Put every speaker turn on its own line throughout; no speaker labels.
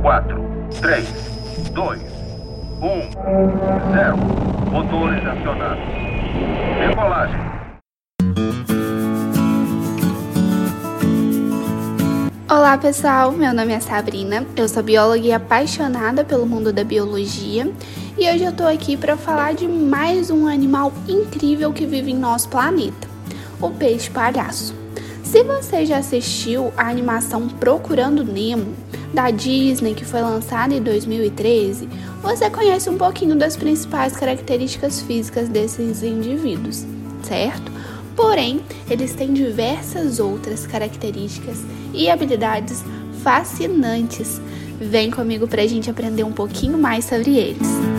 5, 4, 3, 2, 1, 0. Motores acionados. Decolagem.
Olá pessoal, meu nome é Sabrina, eu sou bióloga e apaixonada pelo mundo da biologia e hoje eu tô aqui para falar de mais um animal incrível que vive em nosso planeta, o peixe palhaço. Se você já assistiu a animação Procurando Nemo, da Disney, que foi lançada em 2013, você conhece um pouquinho das principais características físicas desses indivíduos, certo? Porém, eles têm diversas outras características e habilidades fascinantes. Vem comigo para a gente aprender um pouquinho mais sobre eles.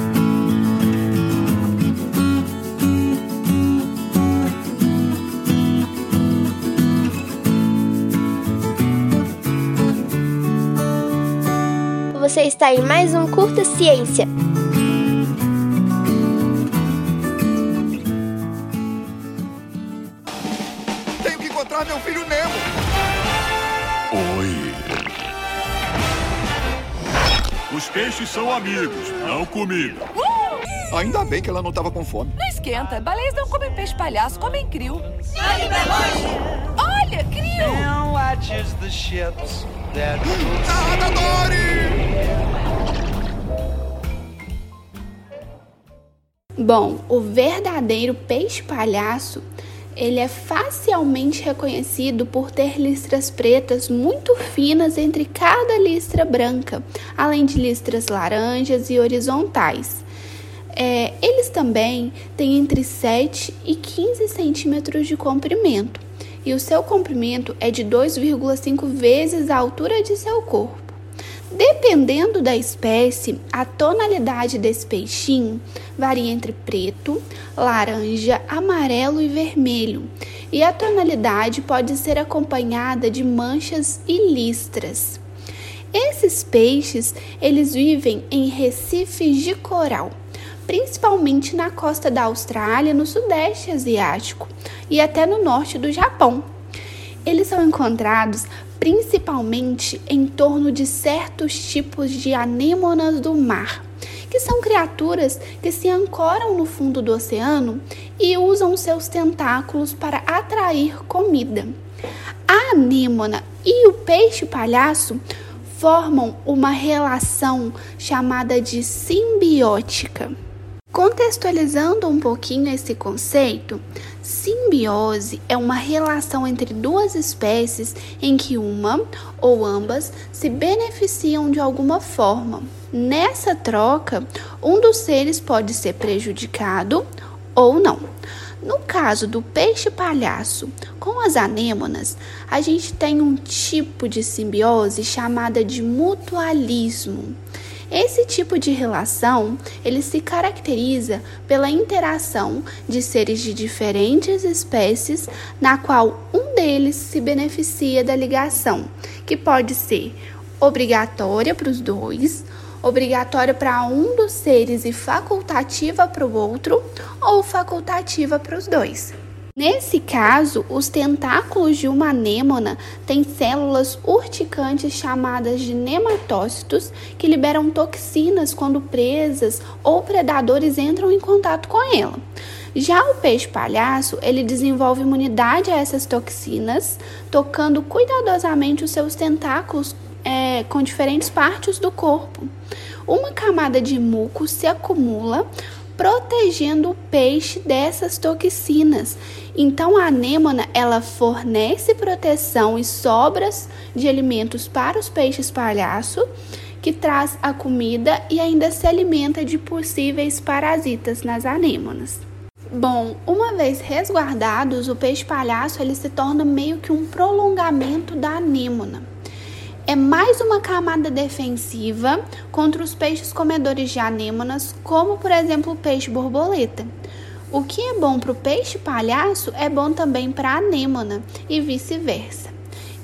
Você está em mais um Curta Ciência.
Tenho que encontrar meu filho Nemo.
Oi. Os peixes são amigos, não comida.
Ainda bem que ela não estava com fome.
Não esquenta. Baleias não comem peixe palhaço, comem crio. Olha, crio!
Now watches the ships
Nadadores!
Bom, o verdadeiro peixe palhaço, ele é facialmente reconhecido por ter listras pretas muito finas entre cada listra branca, além de listras laranjas e horizontais. É, eles também têm entre 7 e 15 centímetros de comprimento, e o seu comprimento é de 2,5 vezes a altura de seu corpo. Dependendo da espécie, a tonalidade desse peixinho varia entre preto, laranja, amarelo e vermelho, e a tonalidade pode ser acompanhada de manchas e listras. Esses peixes, eles vivem em recifes de coral, principalmente na costa da Austrália, no sudeste asiático e até no norte do Japão. Eles são encontrados principalmente em torno de certos tipos de anêmonas do mar, que são criaturas que se ancoram no fundo do oceano e usam seus tentáculos para atrair comida. A anêmona e o peixe palhaço formam uma relação chamada de simbiótica. Contextualizando um pouquinho esse conceito, simbiose é uma relação entre duas espécies em que uma ou ambas se beneficiam de alguma forma. Nessa troca, um dos seres pode ser prejudicado ou não. No caso do peixe palhaço com as anêmonas, a gente tem um tipo de simbiose chamada de mutualismo. Esse tipo de relação, ele se caracteriza pela interação de seres de diferentes espécies, na qual um deles se beneficia da ligação, que pode ser obrigatória para os dois, obrigatória para um dos seres e facultativa para o outro, ou facultativa para os dois. Nesse caso, os tentáculos de uma anêmona têm células urticantes chamadas de nematócitos que liberam toxinas quando presas ou predadores entram em contato com ela. Já o peixe palhaço, ele desenvolve imunidade a essas toxinas, tocando cuidadosamente os seus tentáculos é, com diferentes partes do corpo. Uma camada de muco se acumula protegendo o peixe dessas toxinas. Então a anêmona ela fornece proteção e sobras de alimentos para os peixes palhaço, que traz a comida e ainda se alimenta de possíveis parasitas nas anêmonas. Bom, uma vez resguardados, o peixe palhaço ele se torna meio que um prolongamento da anêmona. É mais uma camada defensiva contra os peixes comedores de anêmonas, como por exemplo o peixe borboleta. O que é bom para o peixe palhaço é bom também para a anêmona e vice-versa.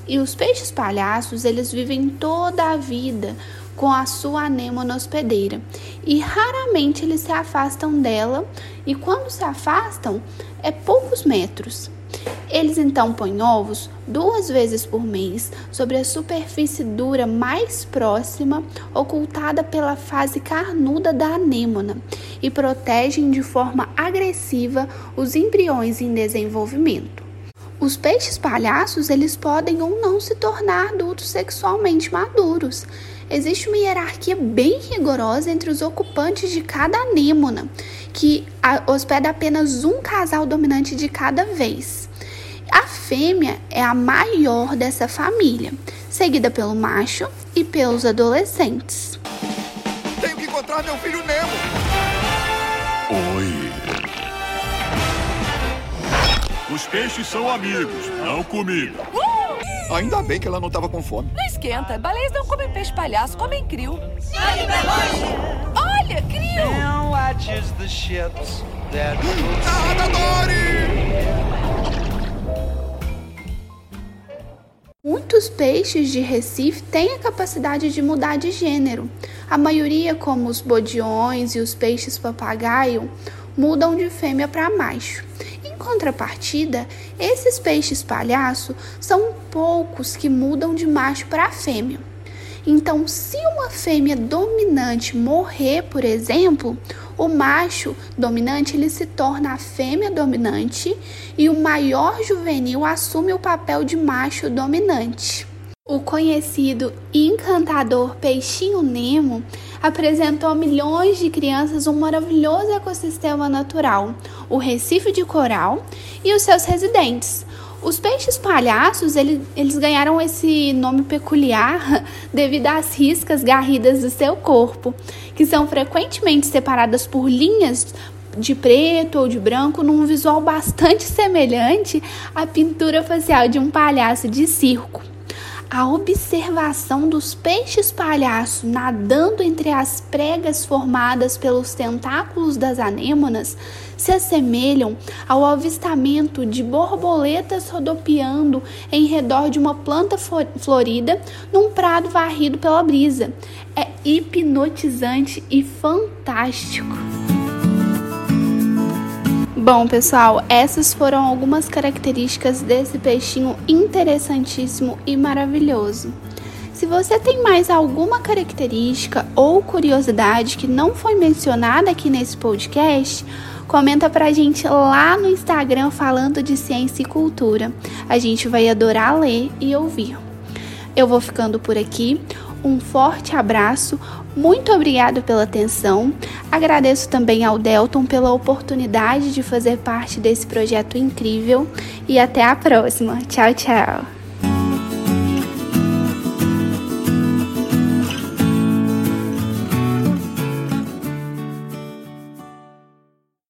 E os peixes palhaços, eles vivem toda a vida com a sua anêmona hospedeira e raramente eles se afastam dela, e quando se afastam é poucos metros. Eles então põem ovos duas vezes por mês sobre a superfície dura mais próxima, ocultada pela fase carnuda da anêmona, e protegem de forma agressiva os embriões em desenvolvimento. Os peixes palhaços, eles podem ou não se tornar adultos sexualmente maduros. Existe uma hierarquia bem rigorosa entre os ocupantes de cada anêmona, que hospeda apenas um casal dominante de cada vez. A fêmea é a maior dessa família, seguida pelo macho e pelos adolescentes.
Tenho que encontrar meu filho Nemo.
Oi. Os peixes são amigos, não comigo.
Ainda bem que ela não estava com fome.
Não esquenta. Baleias não comem peixe palhaço, comem crio. Olha, crio!
And watches the ships that
Muitos peixes de Recife têm a capacidade de mudar de gênero. A maioria, como os bodiões e os peixes papagaio, mudam de fêmea para macho. Em contrapartida, esses peixes palhaço são poucos que mudam de macho para fêmea. Então, se uma fêmea dominante morrer, por exemplo, o macho dominante ele se torna a fêmea dominante e o maior juvenil assume o papel de macho dominante. O conhecido e encantador peixinho Nemo apresentou a milhões de crianças um maravilhoso ecossistema natural, o Recife de Coral e os seus residentes. Os peixes palhaços, eles, eles ganharam esse nome peculiar devido às riscas garridas do seu corpo, que são frequentemente separadas por linhas de preto ou de branco num visual bastante semelhante à pintura facial de um palhaço de circo. A observação dos peixes palhaço nadando entre as pregas formadas pelos tentáculos das anêmonas se assemelham ao avistamento de borboletas rodopiando em redor de uma planta florida num prado varrido pela brisa. É hipnotizante e fantástico. Bom, pessoal, essas foram algumas características desse peixinho interessantíssimo e maravilhoso. Se você tem mais alguma característica ou curiosidade que não foi mencionada aqui nesse podcast, comenta pra gente lá no Instagram falando de ciência e cultura. A gente vai adorar ler e ouvir. Eu vou ficando por aqui. Um forte abraço, muito obrigado pela atenção. Agradeço também ao Delton pela oportunidade de fazer parte desse projeto incrível e até a próxima. Tchau, tchau.